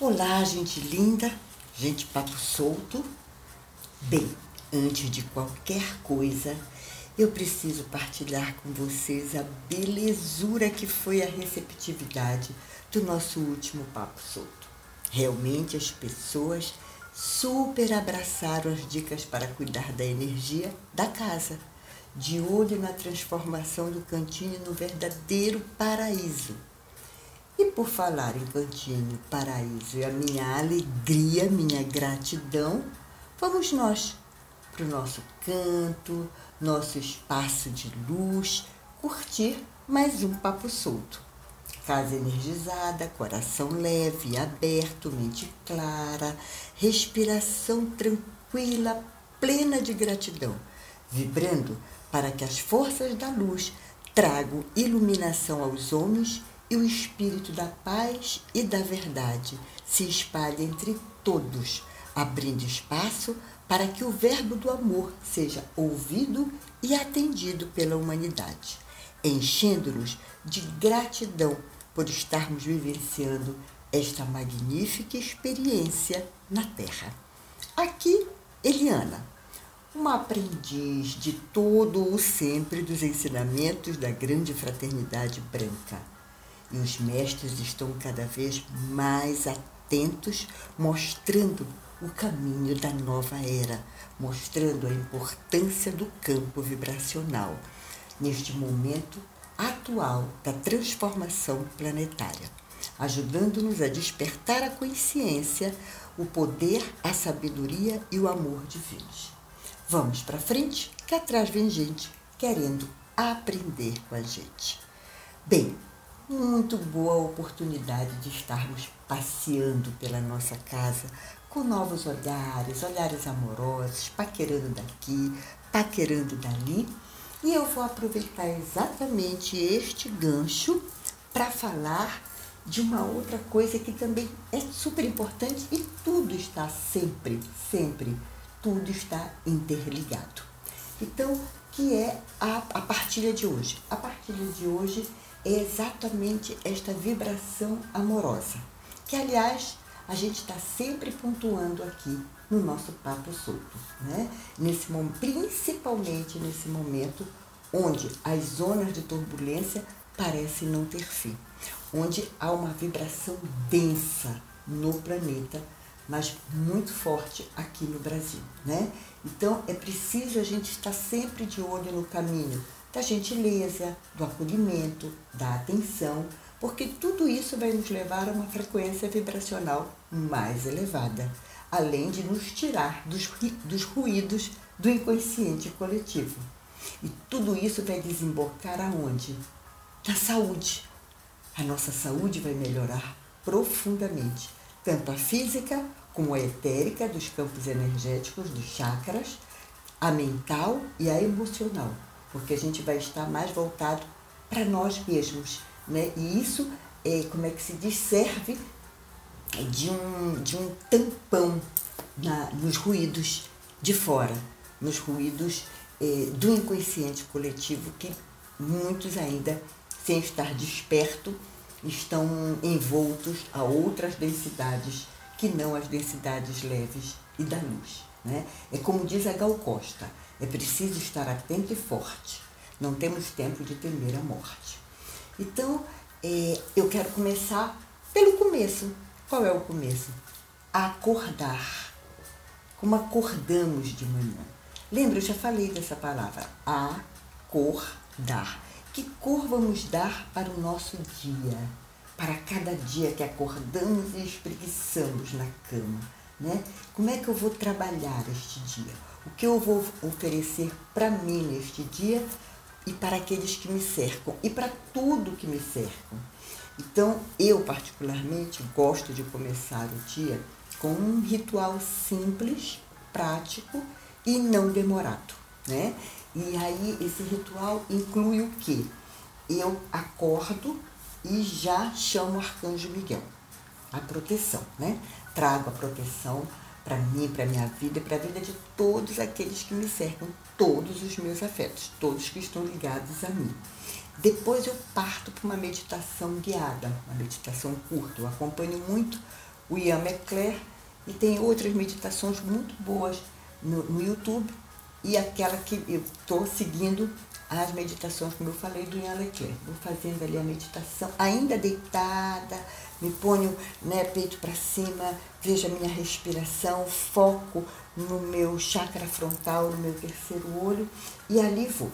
Olá, gente linda, gente papo solto. Bem, antes de qualquer coisa, eu preciso partilhar com vocês a belezura que foi a receptividade do nosso último papo solto. Realmente as pessoas super abraçaram as dicas para cuidar da energia da casa, de olho na transformação do cantinho no verdadeiro paraíso e por falar em cantinho, paraíso e a minha alegria, minha gratidão, vamos nós para o nosso canto, nosso espaço de luz, curtir mais um papo solto. Casa energizada, coração leve, aberto, mente clara, respiração tranquila, plena de gratidão, vibrando para que as forças da luz tragam iluminação aos homens e o espírito da paz e da verdade se espalhe entre todos, abrindo espaço para que o verbo do amor seja ouvido e atendido pela humanidade, enchendo-nos de gratidão por estarmos vivenciando esta magnífica experiência na Terra. Aqui, Eliana, uma aprendiz de todo o sempre dos ensinamentos da grande fraternidade branca e os mestres estão cada vez mais atentos, mostrando o caminho da nova era, mostrando a importância do campo vibracional neste momento atual da transformação planetária, ajudando-nos a despertar a consciência, o poder, a sabedoria e o amor divinos. Vamos para frente, que atrás vem gente querendo aprender com a gente. Bem, muito boa oportunidade de estarmos passeando pela nossa casa com novos olhares, olhares amorosos, paquerando daqui, paquerando dali. E eu vou aproveitar exatamente este gancho para falar de uma outra coisa que também é super importante e tudo está sempre, sempre, tudo está interligado. Então, que é a, a partilha de hoje? A partilha de hoje é exatamente esta vibração amorosa, que aliás a gente está sempre pontuando aqui no nosso papo solto, né? Nesse principalmente nesse momento onde as zonas de turbulência parecem não ter fim, onde há uma vibração densa no planeta, mas muito forte aqui no Brasil, né? Então é preciso a gente estar sempre de olho no caminho da gentileza, do acolhimento, da atenção, porque tudo isso vai nos levar a uma frequência vibracional mais elevada, além de nos tirar dos, dos ruídos do inconsciente coletivo. E tudo isso vai desembocar aonde? Na saúde. A nossa saúde vai melhorar profundamente, tanto a física como a etérica dos campos energéticos, dos chakras, a mental e a emocional porque a gente vai estar mais voltado para nós mesmos. Né? E isso, é, como é que se diz, serve de um, de um tampão na, nos ruídos de fora, nos ruídos é, do inconsciente coletivo que muitos ainda, sem estar desperto, estão envoltos a outras densidades que não as densidades leves e da luz. Né? É como diz a Gal Costa, é preciso estar atento e forte. Não temos tempo de temer a morte. Então, é, eu quero começar pelo começo. Qual é o começo? Acordar. Como acordamos de manhã. Lembra, eu já falei dessa palavra. Acordar. Que cor vamos dar para o nosso dia? Para cada dia que acordamos e espreguiçamos na cama. Né? Como é que eu vou trabalhar este dia? O que eu vou oferecer para mim neste dia e para aqueles que me cercam e para tudo que me cercam. Então, eu particularmente gosto de começar o dia com um ritual simples, prático e não demorado, né? E aí esse ritual inclui o quê? Eu acordo e já chamo o arcanjo Miguel, a proteção, né? Trago a proteção para mim, para minha vida e para a vida de todos aqueles que me cercam, todos os meus afetos, todos que estão ligados a mim. Depois eu parto para uma meditação guiada, uma meditação curta. Eu acompanho muito o Ian McClare, e tem outras meditações muito boas no, no YouTube, e aquela que eu estou seguindo as meditações, como eu falei, do Ian Leclerc. Vou fazendo ali a meditação, ainda deitada, me ponho né, peito para cima, vejo a minha respiração, foco no meu chakra frontal, no meu terceiro olho, e ali vou.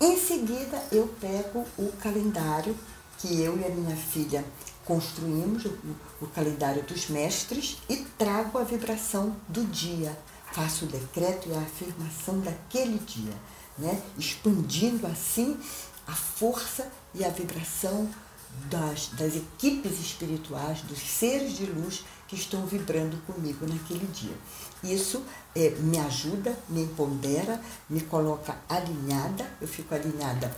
Em seguida, eu pego o calendário que eu e a minha filha construímos, o, o calendário dos mestres, e trago a vibração do dia. Faço o decreto e a afirmação daquele dia né? expandindo assim a força e a vibração das, das equipes espirituais, dos seres de luz que estão vibrando comigo naquele dia. Isso é, me ajuda, me empodera, me coloca alinhada, eu fico alinhada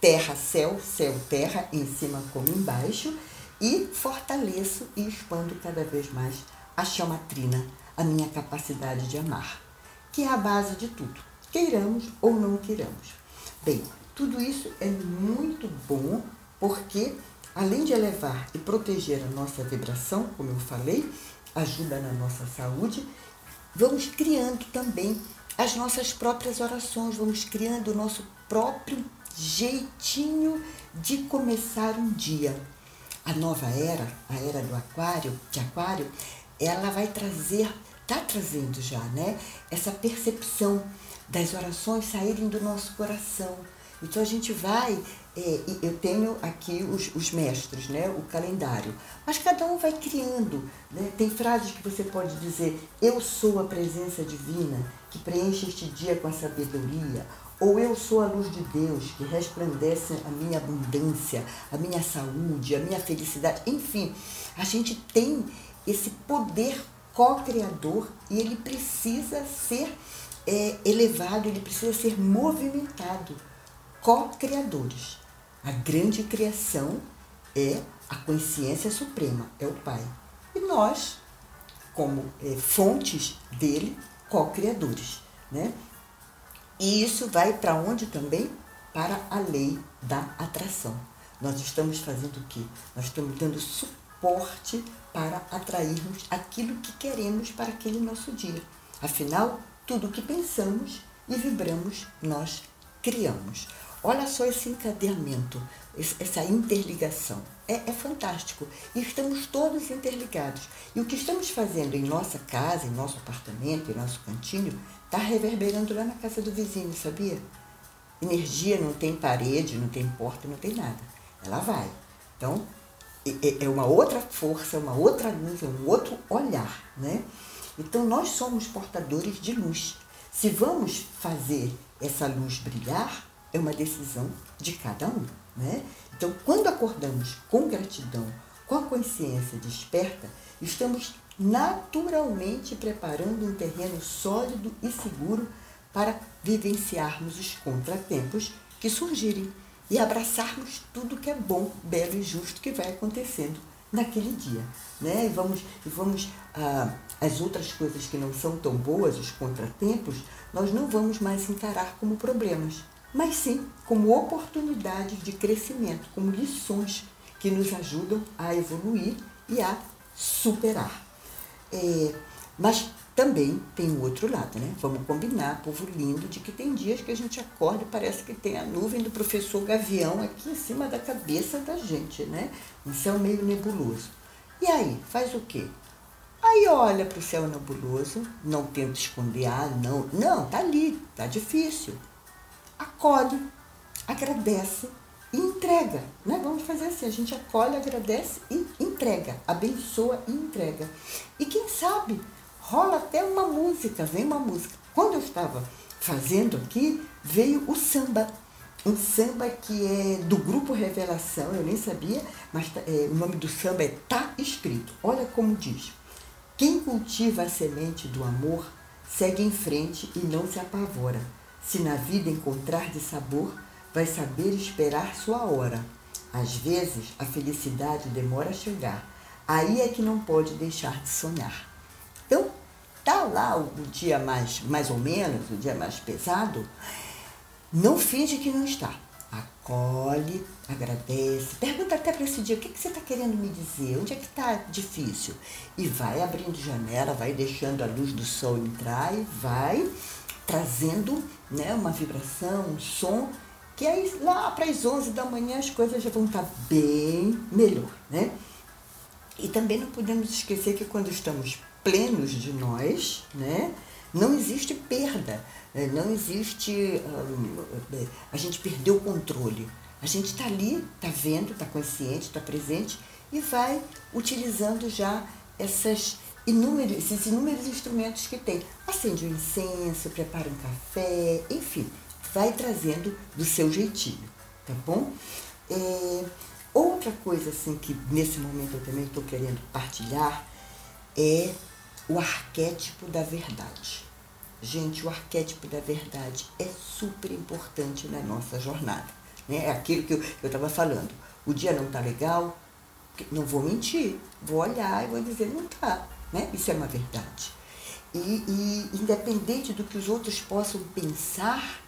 terra-céu, céu-terra, em cima como embaixo, e fortaleço e expando cada vez mais a chamatrina, a minha capacidade de amar, que é a base de tudo queiramos ou não queiramos. Bem, tudo isso é muito bom porque, além de elevar e proteger a nossa vibração, como eu falei, ajuda na nossa saúde, vamos criando também as nossas próprias orações, vamos criando o nosso próprio jeitinho de começar um dia. A nova era, a era do aquário, de aquário, ela vai trazer, está trazendo já, né? Essa percepção das orações saírem do nosso coração. Então a gente vai, é, eu tenho aqui os, os, mestres, né, o calendário, mas cada um vai criando. Né? Tem frases que você pode dizer: Eu sou a presença divina que preenche este dia com a sabedoria. Ou eu sou a luz de Deus que resplandece a minha abundância, a minha saúde, a minha felicidade. Enfim, a gente tem esse poder co-criador e ele precisa ser é elevado, ele precisa ser movimentado. Co-criadores. A grande criação é a consciência suprema, é o Pai. E nós, como é, fontes dele, co-criadores. Né? E isso vai para onde também? Para a lei da atração. Nós estamos fazendo o quê? Nós estamos dando suporte para atrairmos aquilo que queremos para aquele nosso dia. Afinal, tudo que pensamos e vibramos, nós criamos. Olha só esse encadeamento, essa interligação. É, é, fantástico. Estamos todos interligados. E o que estamos fazendo em nossa casa, em nosso apartamento, em nosso cantinho, está reverberando lá na casa do vizinho, sabia? Energia não tem parede, não tem porta, não tem nada. Ela vai. Então, é, é uma outra força, uma outra luz, é um outro olhar, né? Então nós somos portadores de luz. Se vamos fazer essa luz brilhar, é uma decisão de cada um. Né? Então, quando acordamos com gratidão, com a consciência desperta, estamos naturalmente preparando um terreno sólido e seguro para vivenciarmos os contratempos que surgirem e abraçarmos tudo que é bom, belo e justo que vai acontecendo naquele dia. Né? E vamos, e vamos ah, as outras coisas que não são tão boas, os contratempos, nós não vamos mais encarar como problemas, mas sim como oportunidades de crescimento, como lições que nos ajudam a evoluir e a superar. É, mas também tem o outro lado, né? Vamos combinar, povo lindo, de que tem dias que a gente acorda e parece que tem a nuvem do professor Gavião aqui em cima da cabeça da gente, né? Um céu meio nebuloso. E aí, faz o quê? Aí olha para o céu nebuloso, não tenta esconder, ah, não, não, tá ali, tá difícil. Acolhe, agradece e entrega. Né? Vamos fazer assim, a gente acolhe, agradece e entrega, abençoa e entrega. E quem sabe, rola até uma música, vem uma música. Quando eu estava fazendo aqui, veio o samba. Um samba que é do grupo Revelação, eu nem sabia, mas tá, é, o nome do samba é Tá Escrito. Olha como diz. Quem cultiva a semente do amor segue em frente e não se apavora. Se na vida encontrar de sabor, vai saber esperar sua hora. Às vezes, a felicidade demora a chegar. Aí é que não pode deixar de sonhar. Então, tá lá o dia mais, mais ou menos, o dia mais pesado, não finge que não está. acolhe, agradece, pergunta até para esse dia o que, que você está querendo me dizer, onde é que está difícil. E vai abrindo janela, vai deixando a luz do sol entrar e vai trazendo né, uma vibração, um som, que aí lá para as 11 da manhã as coisas já vão estar bem melhor. Né? E também não podemos esquecer que quando estamos plenos de nós, né, não existe perda, né? não existe. a gente perdeu o controle. A gente está ali, está vendo, está consciente, está presente e vai utilizando já essas inúmeros, esses inúmeros instrumentos que tem. Acende um incenso, prepara um café, enfim, vai trazendo do seu jeitinho, tá bom? É, outra coisa assim que nesse momento eu também estou querendo partilhar é o arquétipo da verdade. Gente, o arquétipo da verdade é super importante na nossa jornada. Né? É aquilo que eu estava falando. O dia não está legal, não vou mentir, vou olhar e vou dizer, não está. Né? Isso é uma verdade. E, e independente do que os outros possam pensar,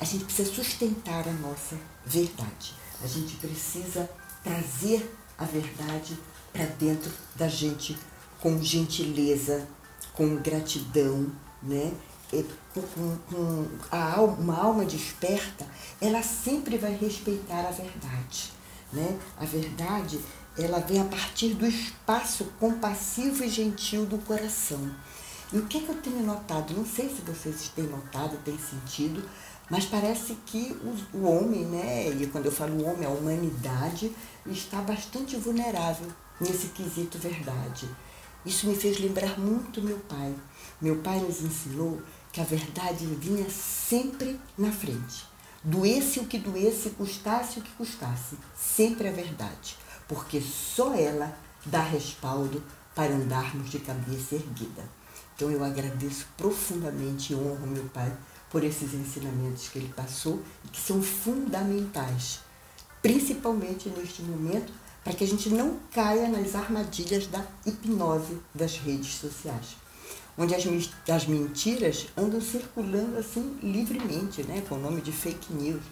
a gente precisa sustentar a nossa verdade. A gente precisa trazer a verdade para dentro da gente com gentileza, com gratidão, né? Com, com, com a uma alma desperta, ela sempre vai respeitar a verdade. Né? A verdade ela vem a partir do espaço compassivo e gentil do coração. E o que, que eu tenho notado? Não sei se vocês têm notado, têm sentido, mas parece que o, o homem, né, e quando eu falo homem, a humanidade, está bastante vulnerável nesse quesito verdade. Isso me fez lembrar muito meu pai. Meu pai nos ensinou que a verdade vinha sempre na frente. Doesse o que doesse, custasse o que custasse, sempre a verdade, porque só ela dá respaldo para andarmos de cabeça erguida. Então eu agradeço profundamente e honro meu pai por esses ensinamentos que ele passou e que são fundamentais, principalmente neste momento para que a gente não caia nas armadilhas da hipnose das redes sociais, onde as, as mentiras andam circulando assim livremente, né, com o nome de fake news.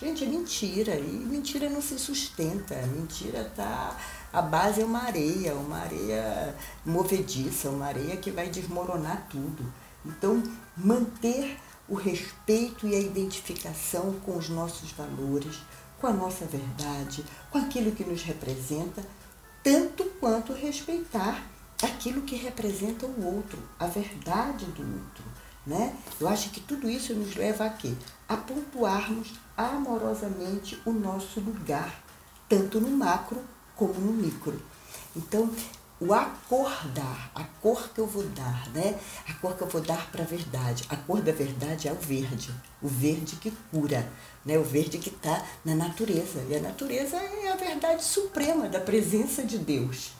Gente, é mentira, e mentira não se sustenta, mentira tá a base é uma areia, uma areia movediça, uma areia que vai desmoronar tudo. Então, manter o respeito e a identificação com os nossos valores, com a nossa verdade, com aquilo que nos representa, tanto quanto respeitar aquilo que representa o outro, a verdade do outro. Né? Eu acho que tudo isso nos leva a quê? A pontuarmos amorosamente o nosso lugar, tanto no macro como no micro. Então, o acordar, a cor que eu vou dar, né? A cor que eu vou dar para a verdade. A cor da verdade é o verde, o verde que cura, né? O verde que está na natureza. E a natureza é a verdade suprema da presença de Deus.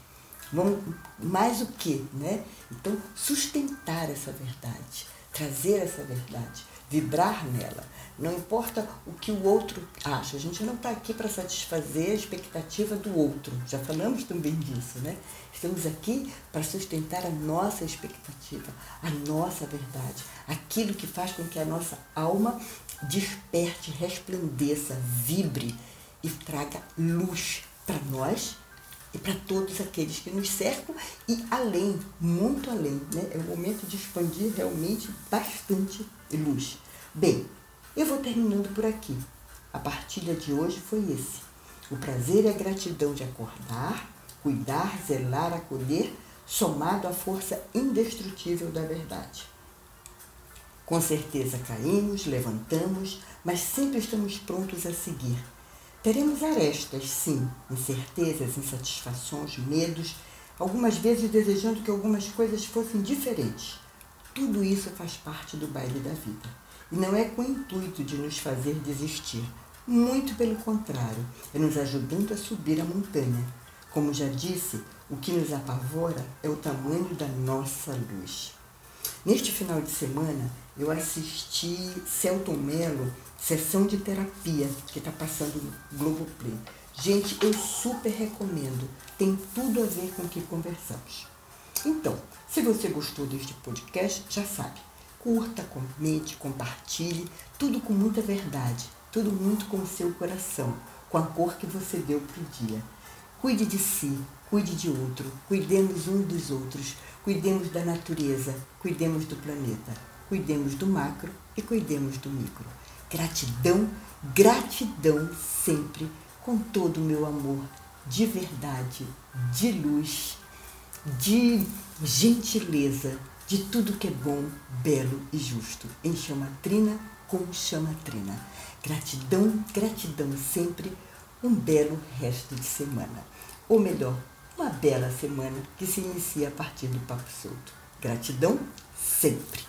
Vamos, mais o que, né? Então, sustentar essa verdade, trazer essa verdade, vibrar nela. Não importa o que o outro acha. A gente não está aqui para satisfazer a expectativa do outro. Já falamos também disso, né? Estamos aqui para sustentar a nossa expectativa, a nossa verdade, aquilo que faz com que a nossa alma desperte, resplandeça, vibre e traga luz para nós e para todos aqueles que nos cercam e além, muito além. Né? É o momento de expandir realmente bastante luz. Bem, eu vou terminando por aqui. A partilha de hoje foi esse. O prazer e a gratidão de acordar, cuidar, zelar, acolher, somado à força indestrutível da verdade. Com certeza caímos, levantamos, mas sempre estamos prontos a seguir. Teremos arestas, sim, incertezas, insatisfações, medos, algumas vezes desejando que algumas coisas fossem diferentes. Tudo isso faz parte do baile da vida. E não é com o intuito de nos fazer desistir. Muito pelo contrário, é nos ajudando a subir a montanha. Como já disse, o que nos apavora é o tamanho da nossa luz. Neste final de semana, eu assisti Celton Mello, sessão de terapia, que está passando no Globoplay. Gente, eu super recomendo. Tem tudo a ver com o que conversamos. Então, se você gostou deste podcast, já sabe curta, comente, compartilhe, tudo com muita verdade. tudo muito com o seu coração, com a cor que você deu para o dia. Cuide de si, cuide de outro, cuidemos um dos outros, cuidemos da natureza, cuidemos do planeta, cuidemos do macro e cuidemos do micro. Gratidão, gratidão sempre, com todo o meu amor, de verdade, de luz, de gentileza, de tudo que é bom, belo e justo. Em chamatrina com chamatrina. Gratidão, gratidão sempre. Um belo resto de semana. Ou melhor, uma bela semana que se inicia a partir do Papo Solto. Gratidão sempre.